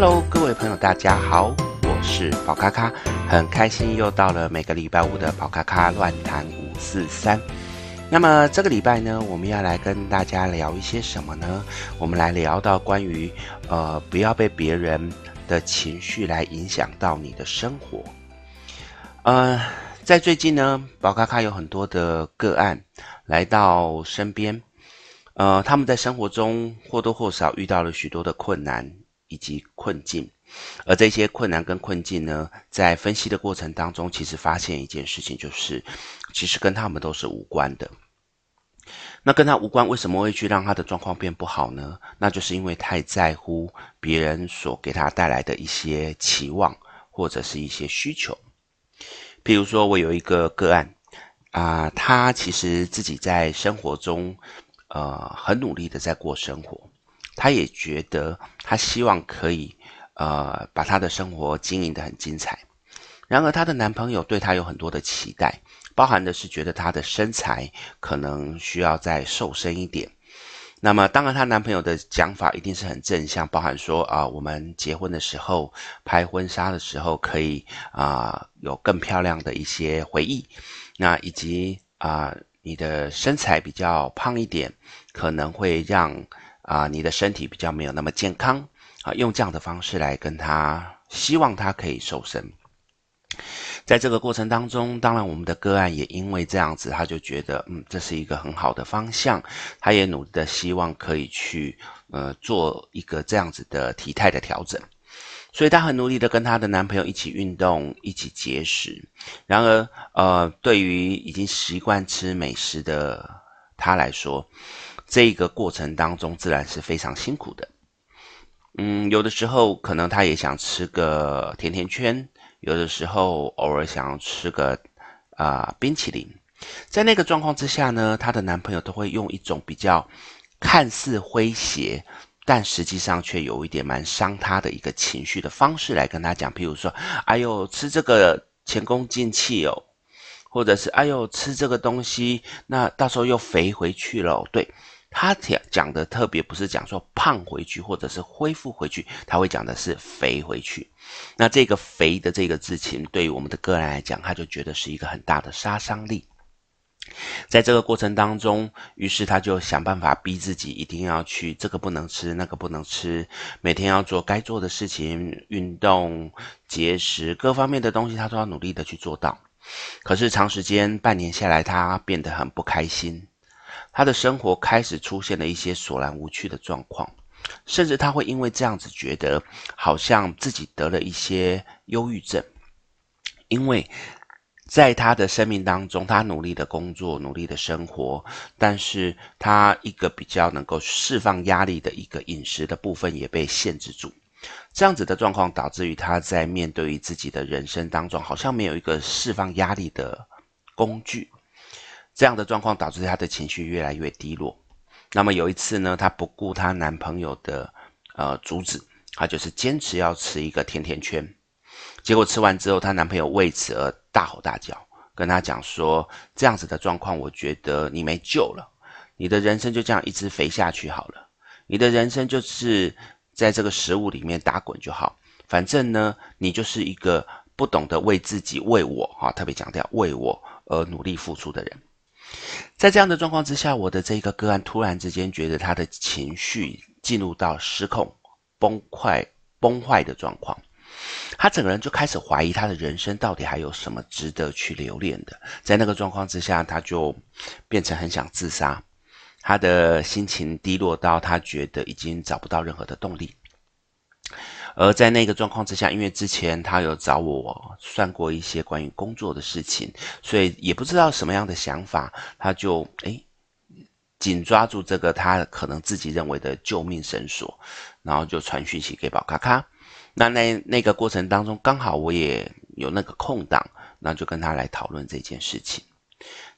Hello，各位朋友，大家好，我是宝咖咖，很开心又到了每个礼拜五的宝咖咖乱谈五四三。那么这个礼拜呢，我们要来跟大家聊一些什么呢？我们来聊到关于呃，不要被别人的情绪来影响到你的生活。呃，在最近呢，宝咖咖有很多的个案来到身边。呃，他们在生活中或多或少遇到了许多的困难以及困境，而这些困难跟困境呢，在分析的过程当中，其实发现一件事情，就是其实跟他们都是无关的。那跟他无关，为什么会去让他的状况变不好呢？那就是因为太在乎别人所给他带来的一些期望或者是一些需求。譬如说，我有一个个案啊，他其实自己在生活中。呃，很努力的在过生活，她也觉得她希望可以呃把她的生活经营得很精彩。然而，她的男朋友对她有很多的期待，包含的是觉得她的身材可能需要再瘦身一点。那么，当然，她男朋友的讲法一定是很正向，包含说啊、我们结婚的时候拍婚纱的时候可以啊、有更漂亮的一些回忆，那以及啊。你的身材比较胖一点，可能会让啊、你的身体比较没有那么健康啊，用这样的方式来跟他，希望他可以瘦身。在这个过程当中，当然我们的个案也因为这样子，他就觉得嗯，这是一个很好的方向，他也努力的希望可以去呃做一个这样子的体态的调整。所以他很努力的跟她的男朋友一起运动，一起节食。然而，呃，对于已经习惯吃美食的他来说，这个过程当中自然是非常辛苦的。嗯，有的时候可能她也想吃个甜甜圈，有的时候偶尔想要吃个啊、冰淇淋。在那个状况之下呢，她的男朋友都会用一种比较看似诙谐。但实际上却有一点蛮伤她的一个情绪的方式来跟她讲，譬如说，哎呦，吃这个前功尽弃哦，或者是哎呦，吃这个东西，那到时候又肥回去了。对，他讲讲的特别不是讲说胖回去或者是恢复回去，他会讲的是肥回去。那这个肥的这个字情，对于我们的个人来讲，他就觉得是一个很大的杀伤力。在这个过程当中，于是他就想办法逼自己，一定要去这个不能吃，那个不能吃，每天要做该做的事情，运动、节食，各方面的东西他都要努力的去做到。可是长时间半年下来，他变得很不开心，他的生活开始出现了一些索然无趣的状况，甚至他会因为这样子觉得好像自己得了一些忧郁症，因为。在他的生命当中，他努力的工作，努力的生活，但是他一个比较能够释放压力的一个饮食的部分也被限制住，这样子的状况导致于他在面对于自己的人生当中，好像没有一个释放压力的工具，这样的状况导致她的情绪越来越低落。那么有一次呢，她不顾她男朋友的呃阻止，她就是坚持要吃一个甜甜圈。结果吃完之后，她男朋友为此而大吼大叫，跟她讲说：“这样子的状况，我觉得你没救了，你的人生就这样一直肥下去好了，你的人生就是在这个食物里面打滚就好，反正呢，你就是一个不懂得为自己、为我啊，特别强调为我而努力付出的人。”在这样的状况之下，我的这个个案突然之间觉得他的情绪进入到失控、崩溃、崩坏的状况。他整个人就开始怀疑他的人生到底还有什么值得去留恋的，在那个状况之下，他就变成很想自杀，他的心情低落到他觉得已经找不到任何的动力。而在那个状况之下，因为之前他有找我算过一些关于工作的事情，所以也不知道什么样的想法，他就诶紧抓住这个他可能自己认为的救命绳索，然后就传讯息给宝咖咖。那那那个过程当中，刚好我也有那个空档，那就跟他来讨论这件事情。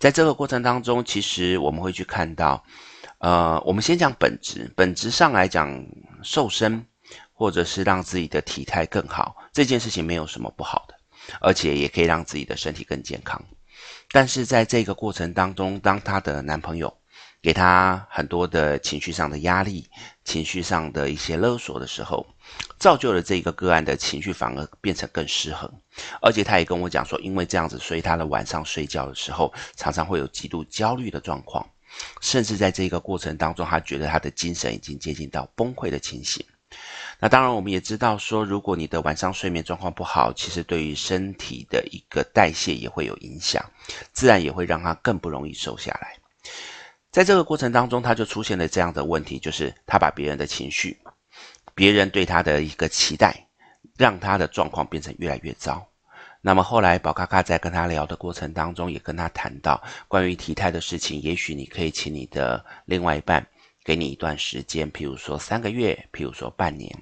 在这个过程当中，其实我们会去看到，呃，我们先讲本质，本质上来讲，瘦身或者是让自己的体态更好，这件事情没有什么不好的，而且也可以让自己的身体更健康。但是在这个过程当中，当她的男朋友给她很多的情绪上的压力、情绪上的一些勒索的时候，造就了这个个案的情绪反而变成更失衡。而且她也跟我讲说，因为这样子，所以她的晚上睡觉的时候常常会有极度焦虑的状况，甚至在这个过程当中，她觉得她的精神已经接近到崩溃的情形。那当然，我们也知道说，如果你的晚上睡眠状况不好，其实对于身体的一个代谢也会有影响，自然也会让他更不容易瘦下来。在这个过程当中，他就出现了这样的问题，就是他把别人的情绪、别人对他的一个期待，让他的状况变成越来越糟。那么后来，宝咖咖在跟他聊的过程当中，也跟他谈到关于体态的事情，也许你可以请你的另外一半给你一段时间，譬如说三个月，譬如说半年。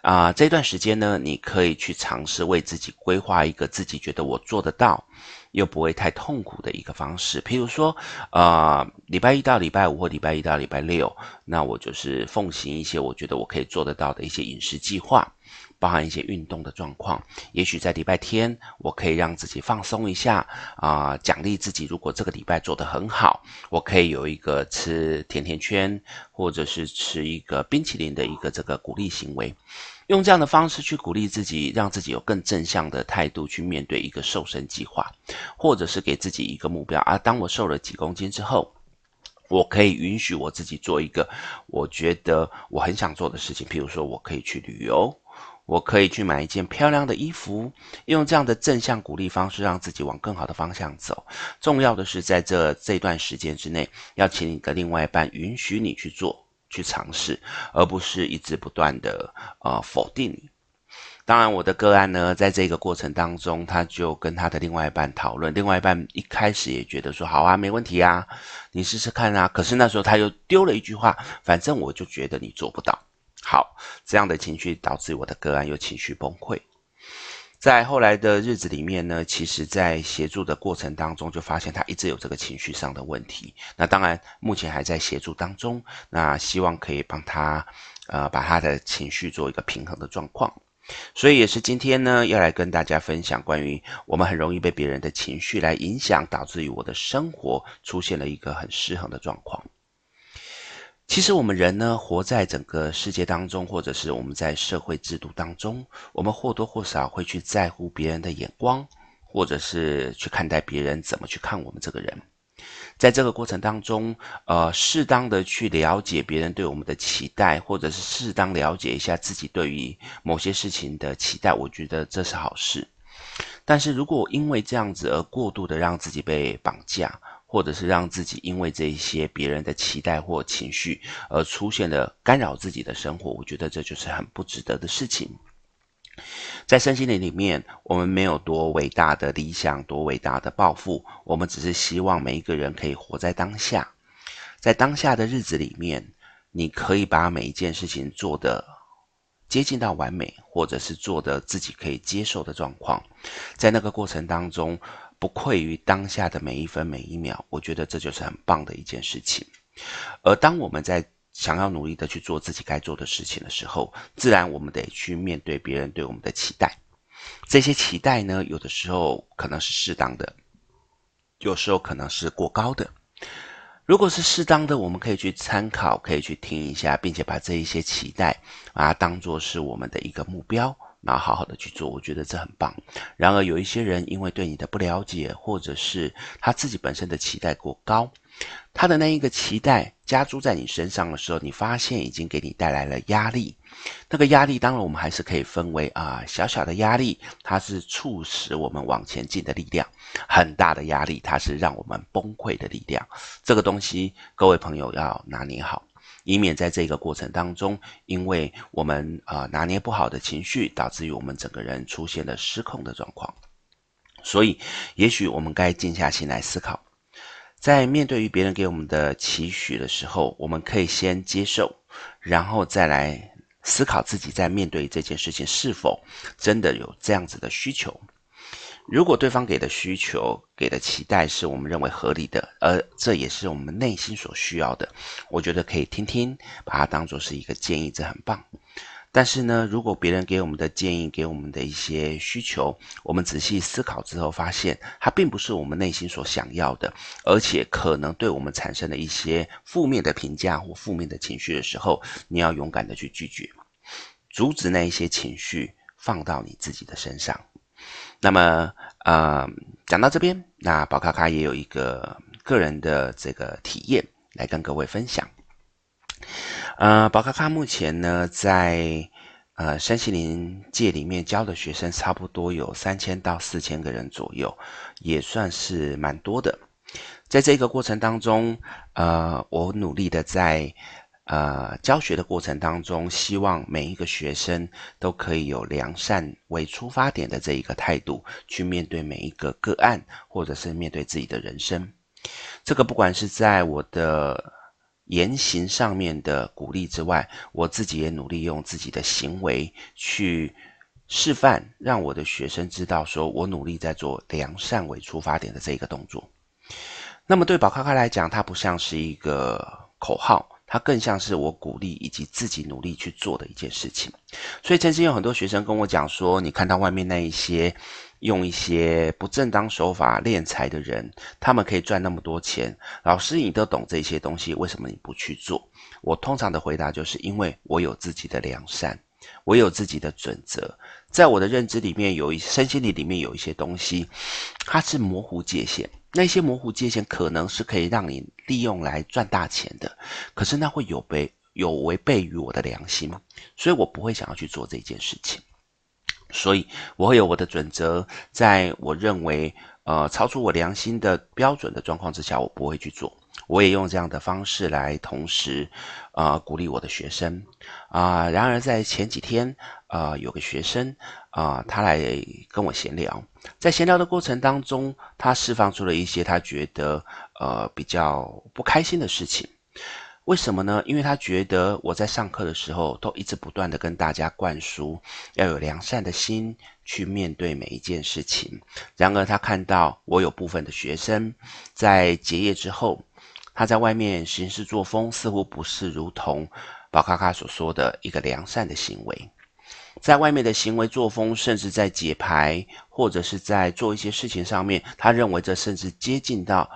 啊、这段时间呢，你可以去尝试为自己规划一个自己觉得我做得到，又不会太痛苦的一个方式。譬如说，呃，礼拜一到礼拜五或礼拜一到礼拜六，那我就是奉行一些我觉得我可以做得到的一些饮食计划，包含一些运动的状况。也许在礼拜天，我可以让自己放松一下啊、呃，奖励自己。如果这个礼拜做得很好，我可以有一个吃甜甜圈，或者是吃一个冰淇淋的一个这个鼓励行为。用这样的方式去鼓励自己，让自己有更正向的态度去面对一个瘦身计划，或者是给自己一个目标啊。当我瘦了几公斤之后，我可以允许我自己做一个我觉得我很想做的事情，譬如说我可以去旅游，我可以去买一件漂亮的衣服，用这样的正向鼓励方式让自己往更好的方向走。重要的是在这这段时间之内，要请你的另外一半允许你去做。去尝试，而不是一直不断的呃否定你。当然，我的个案呢，在这个过程当中，他就跟他的另外一半讨论，另外一半一开始也觉得说好啊，没问题啊，你试试看啊。可是那时候他又丢了一句话，反正我就觉得你做不到。好，这样的情绪导致我的个案又情绪崩溃。在后来的日子里面呢，其实，在协助的过程当中，就发现他一直有这个情绪上的问题。那当然，目前还在协助当中。那希望可以帮他，呃，把他的情绪做一个平衡的状况。所以也是今天呢，要来跟大家分享关于我们很容易被别人的情绪来影响，导致于我的生活出现了一个很失衡的状况。其实我们人呢，活在整个世界当中，或者是我们在社会制度当中，我们或多或少会去在乎别人的眼光，或者是去看待别人怎么去看我们这个人。在这个过程当中，呃，适当的去了解别人对我们的期待，或者是适当了解一下自己对于某些事情的期待，我觉得这是好事。但是如果因为这样子而过度的让自己被绑架，或者是让自己因为这一些别人的期待或情绪而出现了干扰自己的生活，我觉得这就是很不值得的事情。在身心灵里面，我们没有多伟大的理想，多伟大的抱负，我们只是希望每一个人可以活在当下，在当下的日子里面，你可以把每一件事情做得接近到完美，或者是做得自己可以接受的状况，在那个过程当中。不愧于当下的每一分每一秒，我觉得这就是很棒的一件事情。而当我们在想要努力的去做自己该做的事情的时候，自然我们得去面对别人对我们的期待。这些期待呢，有的时候可能是适当的，有时候可能是过高的。如果是适当的，我们可以去参考，可以去听一下，并且把这一些期待把它当作是我们的一个目标。然后好好的去做，我觉得这很棒。然而有一些人因为对你的不了解，或者是他自己本身的期待过高，他的那一个期待加诸在你身上的时候，你发现已经给你带来了压力。那个压力当然我们还是可以分为啊小小的压力，它是促使我们往前进的力量；很大的压力，它是让我们崩溃的力量。这个东西各位朋友要拿捏好。以免在这个过程当中，因为我们啊、拿捏不好的情绪，导致于我们整个人出现了失控的状况。所以，也许我们该静下心来思考，在面对于别人给我们的期许的时候，我们可以先接受，然后再来思考自己在面对这件事情是否真的有这样子的需求。如果对方给的需求、给的期待是我们认为合理的，而这也是我们内心所需要的，我觉得可以听听，把它当做是一个建议，这很棒。但是呢，如果别人给我们的建议、给我们的一些需求，我们仔细思考之后，发现它并不是我们内心所想要的，而且可能对我们产生了一些负面的评价或负面的情绪的时候，你要勇敢的去拒绝，阻止那一些情绪放到你自己的身上。那么，呃，讲到这边，那宝咖咖也有一个个人的这个体验来跟各位分享。呃，宝咖咖目前呢，在呃身心灵界里面教的学生差不多有三千到四千个人左右，也算是蛮多的。在这个过程当中，呃，我努力的在呃教学的过程当中，希望每一个学生都可以有良善为出发点的这一个态度，去面对每一个个案，或者是面对自己的人生。这个不管是在我的。言行上面的鼓励之外，我自己也努力用自己的行为去示范，让我的学生知道，说我努力在做良善为出发点的这一个动作。那么对宝咖咖来讲，它不像是一个口号，它更像是我鼓励以及自己努力去做的一件事情。所以曾经有很多学生跟我讲说，你看到外面那一些。用一些不正当手法敛财的人，他们可以赚那么多钱。老师，你都懂这些东西，为什么你不去做？我通常的回答就是因为我有自己的良善，我有自己的准则。在我的认知里面，有一身心里里面有一些东西，它是模糊界限。那些模糊界限可能是可以让你利用来赚大钱的，可是那会有违有违背于我的良心吗，所以我不会想要去做这件事情。所以，我会有我的准则，在我认为，呃，超出我良心的标准的状况之下，我不会去做。我也用这样的方式来同时，呃，鼓励我的学生。啊、然而在前几天，呃，有个学生，啊、他来跟我闲聊，在闲聊的过程当中，他释放出了一些他觉得，呃，比较不开心的事情。为什么呢？因为他觉得我在上课的时候都一直不断地跟大家灌输要有良善的心去面对每一件事情。然而，他看到我有部分的学生在结业之后，他在外面行事作风似乎不是如同宝咖咖所说的一个良善的行为，在外面的行为作风，甚至在解牌或者是在做一些事情上面，他认为这甚至接近到。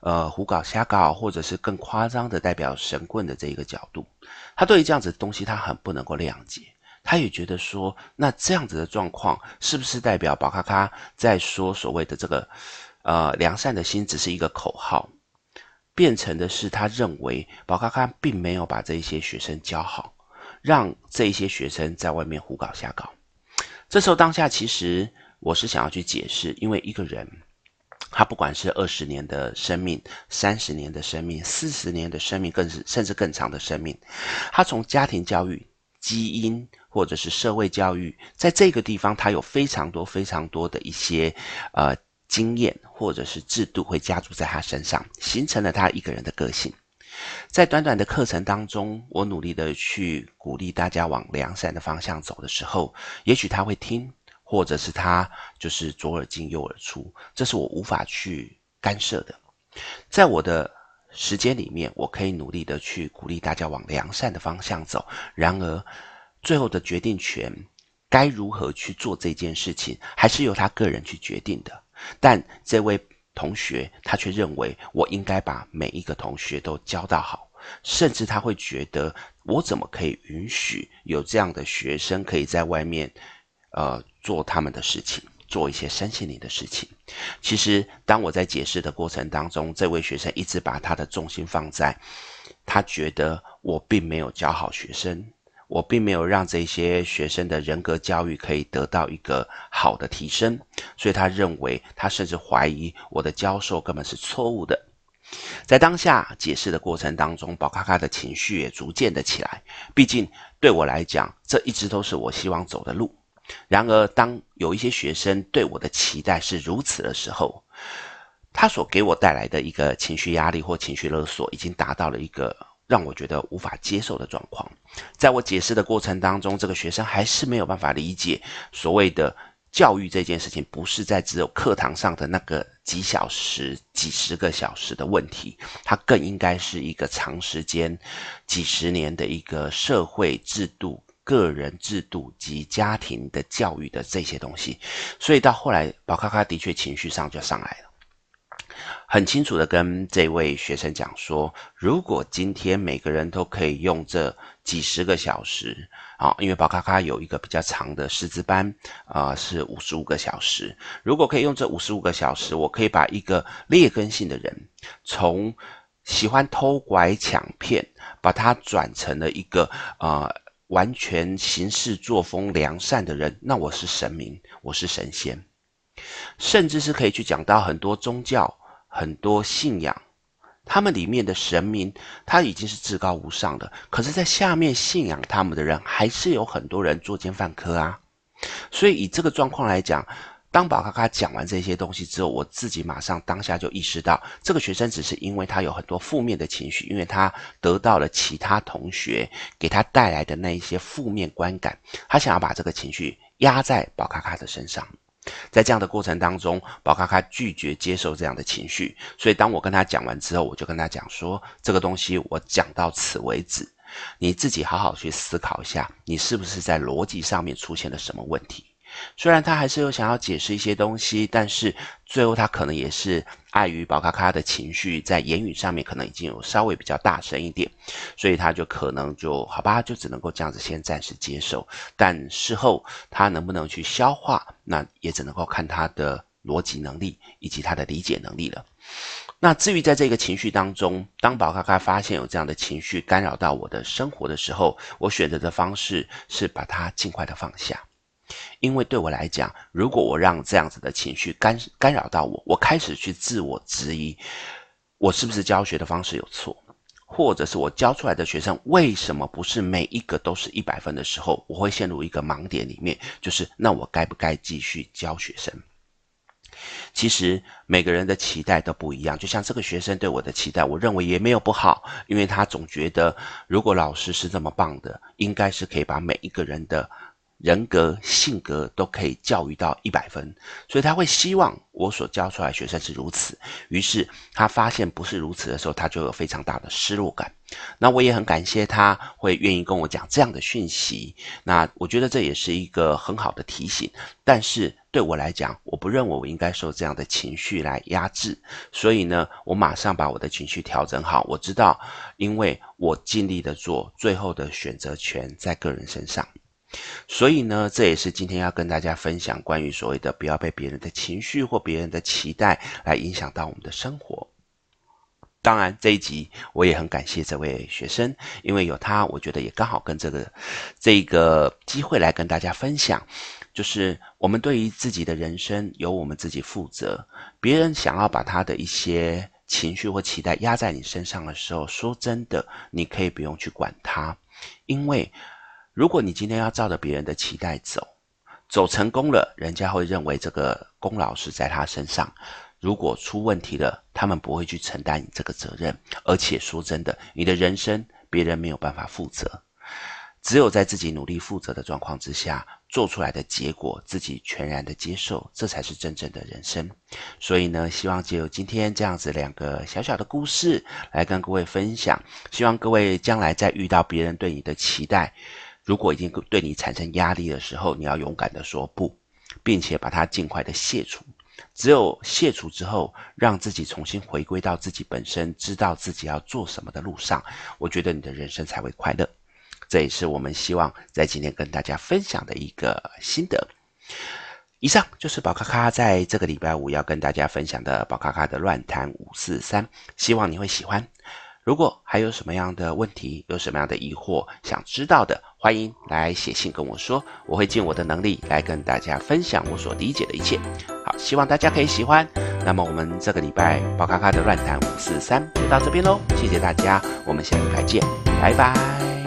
呃，胡搞瞎搞，或者是更夸张的代表神棍的这一个角度，他对于这样子的东西，他很不能够谅解。他也觉得说，那这样子的状况，是不是代表宝咖咖在说所谓的这个呃良善的心只是一个口号，变成的是他认为宝咖咖并没有把这一些学生教好，让这一些学生在外面胡搞瞎搞。这时候当下，其实我是想要去解释，因为一个人。他不管是二十年的生命、三十年的生命、四十年的生命，更是甚至更长的生命，他从家庭教育、基因或者是社会教育，在这个地方，他有非常多、非常多的一些呃经验或者是制度会加注在他身上，形成了他一个人的个性。在短短的课程当中，我努力的去鼓励大家往良善的方向走的时候，也许他会听。或者是他就是左耳进右耳出，这是我无法去干涉的。在我的时间里面，我可以努力的去鼓励大家往良善的方向走。然而，最后的决定权该如何去做这件事情，还是由他个人去决定的。但这位同学他却认为我应该把每一个同学都教到好，甚至他会觉得我怎么可以允许有这样的学生可以在外面。呃，做他们的事情，做一些身心灵的事情。其实，当我在解释的过程当中，这位学生一直把他的重心放在，他觉得我并没有教好学生，我并没有让这些学生的人格教育可以得到一个好的提升，所以他认为，他甚至怀疑我的教授根本是错误的。在当下解释的过程当中，宝咖咖的情绪也逐渐的起来。毕竟对我来讲，这一直都是我希望走的路。然而，当有一些学生对我的期待是如此的时候，他所给我带来的一个情绪压力或情绪勒索，已经达到了一个让我觉得无法接受的状况。在我解释的过程当中，这个学生还是没有办法理解所谓的教育这件事情，不是在只有课堂上的那个几小时、几十个小时的问题，它更应该是一个长时间、几十年的一个社会制度。个人制度及家庭的教育的这些东西，所以到后来宝咖咖的确情绪上就上来了。很清楚的跟这位学生讲说，如果今天每个人都可以用这几十个小时啊，因为宝咖咖有一个比较长的师资班啊，是五十五个小时。如果可以用这五十五个小时，我可以把一个劣根性的人，从喜欢偷拐抢骗，把他转成了一个啊完全行事作风良善的人，那我是神明，我是神仙，甚至是可以去讲到很多宗教。很多信仰，他们里面的神明，他已经是至高无上的。可是，在下面信仰他们的人，还是有很多人作奸犯科啊。所以，以这个状况来讲，当宝咖咖讲完这些东西之后，我自己马上当下就意识到，这个学生只是因为他有很多负面的情绪，因为他得到了其他同学给他带来的那一些负面观感，他想要把这个情绪压在宝咖咖的身上。在这样的过程当中，宝咖咖拒绝接受这样的情绪，所以当我跟他讲完之后，我就跟他讲说：这个东西我讲到此为止，你自己好好去思考一下，你是不是在逻辑上面出现了什么问题？虽然他还是有想要解释一些东西，但是最后他可能也是碍于宝咖咖的情绪，在言语上面可能已经有稍微比较大声一点，所以他就可能就好吧，就只能够这样子先暂时接受。但事后他能不能去消化，那也只能够看他的逻辑能力以及他的理解能力了。那至于在这个情绪当中，当宝咖咖发现有这样的情绪干扰到我的生活的时候，我选择的方式是把它尽快的放下。因为对我来讲，如果我让这样子的情绪干干扰到我，我开始去自我质疑，我是不是教学的方式有错，或者是我教出来的学生为什么不是每一个都是一百分的时候，我会陷入一个盲点里面，就是那我该不该继续教学生？其实每个人的期待都不一样，就像这个学生对我的期待，我认为也没有不好，因为他总觉得如果老师是这么棒的，应该是可以把每一个人的。人格、性格都可以教育到一百分，所以他会希望我所教出来的学生是如此。于是他发现不是如此的时候，他就有非常大的失落感。那我也很感谢他会愿意跟我讲这样的讯息。那我觉得这也是一个很好的提醒。但是对我来讲，我不认为我应该受这样的情绪来压制。所以呢，我马上把我的情绪调整好。我知道，因为我尽力的做，最后的选择权在个人身上。所以呢，这也是今天要跟大家分享关于所谓的不要被别人的情绪或别人的期待来影响到我们的生活。当然，这一集我也很感谢这位学生，因为有他，我觉得也刚好跟这个这个机会来跟大家分享，就是我们对于自己的人生由我们自己负责。别人想要把他的一些情绪或期待压在你身上的时候，说真的，你可以不用去管他，因为。如果你今天要照着别人的期待走，走成功了，人家会认为这个功劳是在他身上；如果出问题了，他们不会去承担你这个责任。而且说真的，你的人生别人没有办法负责，只有在自己努力负责的状况之下，做出来的结果自己全然的接受，这才是真正的人生。所以呢，希望借由今天这样子两个小小的故事来跟各位分享，希望各位将来在遇到别人对你的期待。如果已经对你产生压力的时候，你要勇敢的说不，并且把它尽快的卸除。只有卸除之后，让自己重新回归到自己本身，知道自己要做什么的路上，我觉得你的人生才会快乐。这也是我们希望在今天跟大家分享的一个心得。以上就是宝咖咖在这个礼拜五要跟大家分享的宝咖咖的乱谈五四三，希望你会喜欢。如果还有什么样的问题，有什么样的疑惑想知道的，欢迎来写信跟我说，我会尽我的能力来跟大家分享我所理解的一切。好，希望大家可以喜欢。那么我们这个礼拜宝咖咖的乱谈五四三就到这边喽，谢谢大家，我们下礼拜见，拜拜。